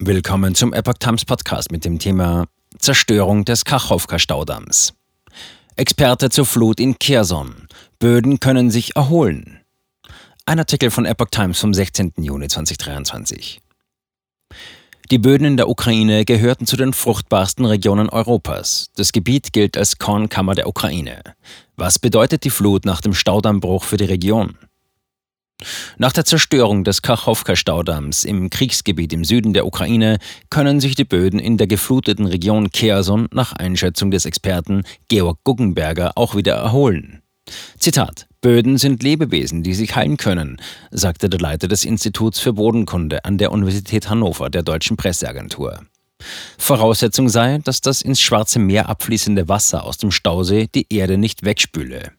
Willkommen zum Epoch Times Podcast mit dem Thema Zerstörung des Kachowka-Staudamms. Experte zur Flut in Kherson. Böden können sich erholen. Ein Artikel von Epoch Times vom 16. Juni 2023. Die Böden in der Ukraine gehörten zu den fruchtbarsten Regionen Europas. Das Gebiet gilt als Kornkammer der Ukraine. Was bedeutet die Flut nach dem Staudammbruch für die Region? Nach der Zerstörung des Kachowka-Staudamms im Kriegsgebiet im Süden der Ukraine können sich die Böden in der gefluteten Region Kherson nach Einschätzung des Experten Georg Guggenberger auch wieder erholen. Zitat Böden sind Lebewesen, die sich heilen können, sagte der Leiter des Instituts für Bodenkunde an der Universität Hannover der deutschen Presseagentur. Voraussetzung sei, dass das ins Schwarze Meer abfließende Wasser aus dem Stausee die Erde nicht wegspüle.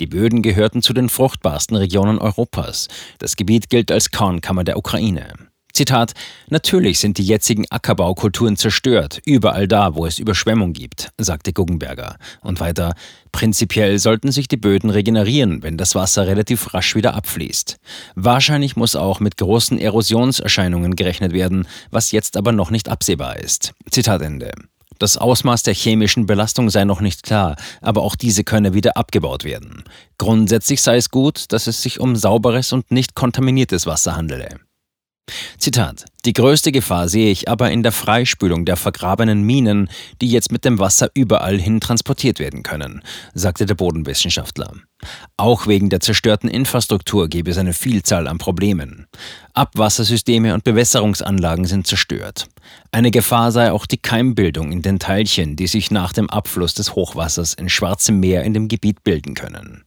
Die Böden gehörten zu den fruchtbarsten Regionen Europas. Das Gebiet gilt als Kornkammer der Ukraine. Zitat, natürlich sind die jetzigen Ackerbaukulturen zerstört, überall da, wo es Überschwemmung gibt, sagte Guggenberger. Und weiter, prinzipiell sollten sich die Böden regenerieren, wenn das Wasser relativ rasch wieder abfließt. Wahrscheinlich muss auch mit großen Erosionserscheinungen gerechnet werden, was jetzt aber noch nicht absehbar ist. Zitat Ende. Das Ausmaß der chemischen Belastung sei noch nicht klar, aber auch diese könne wieder abgebaut werden. Grundsätzlich sei es gut, dass es sich um sauberes und nicht kontaminiertes Wasser handele. Zitat. Die größte Gefahr sehe ich aber in der Freispülung der vergrabenen Minen, die jetzt mit dem Wasser überall hin transportiert werden können, sagte der Bodenwissenschaftler. Auch wegen der zerstörten Infrastruktur gäbe es eine Vielzahl an Problemen. Abwassersysteme und Bewässerungsanlagen sind zerstört. Eine Gefahr sei auch die Keimbildung in den Teilchen, die sich nach dem Abfluss des Hochwassers in Schwarzem Meer in dem Gebiet bilden können.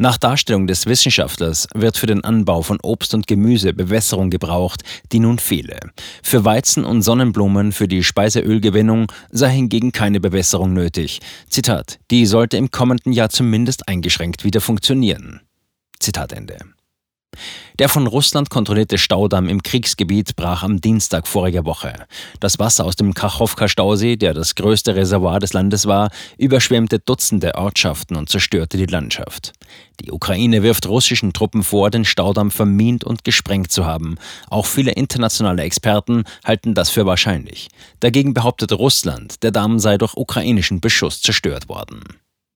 Nach Darstellung des Wissenschaftlers wird für den Anbau von Obst und Gemüse Bewässerung gebraucht, die nun fehle. Für Weizen und Sonnenblumen für die Speiseölgewinnung sei hingegen keine Bewässerung nötig. Zitat: Die sollte im kommenden Jahr zumindest eingeschränkt wieder funktionieren. Zitat Ende. Der von Russland kontrollierte Staudamm im Kriegsgebiet brach am Dienstag voriger Woche. Das Wasser aus dem Kachowka-Stausee, der das größte Reservoir des Landes war, überschwemmte Dutzende Ortschaften und zerstörte die Landschaft. Die Ukraine wirft russischen Truppen vor, den Staudamm vermint und gesprengt zu haben. Auch viele internationale Experten halten das für wahrscheinlich. Dagegen behauptet Russland, der Damm sei durch ukrainischen Beschuss zerstört worden.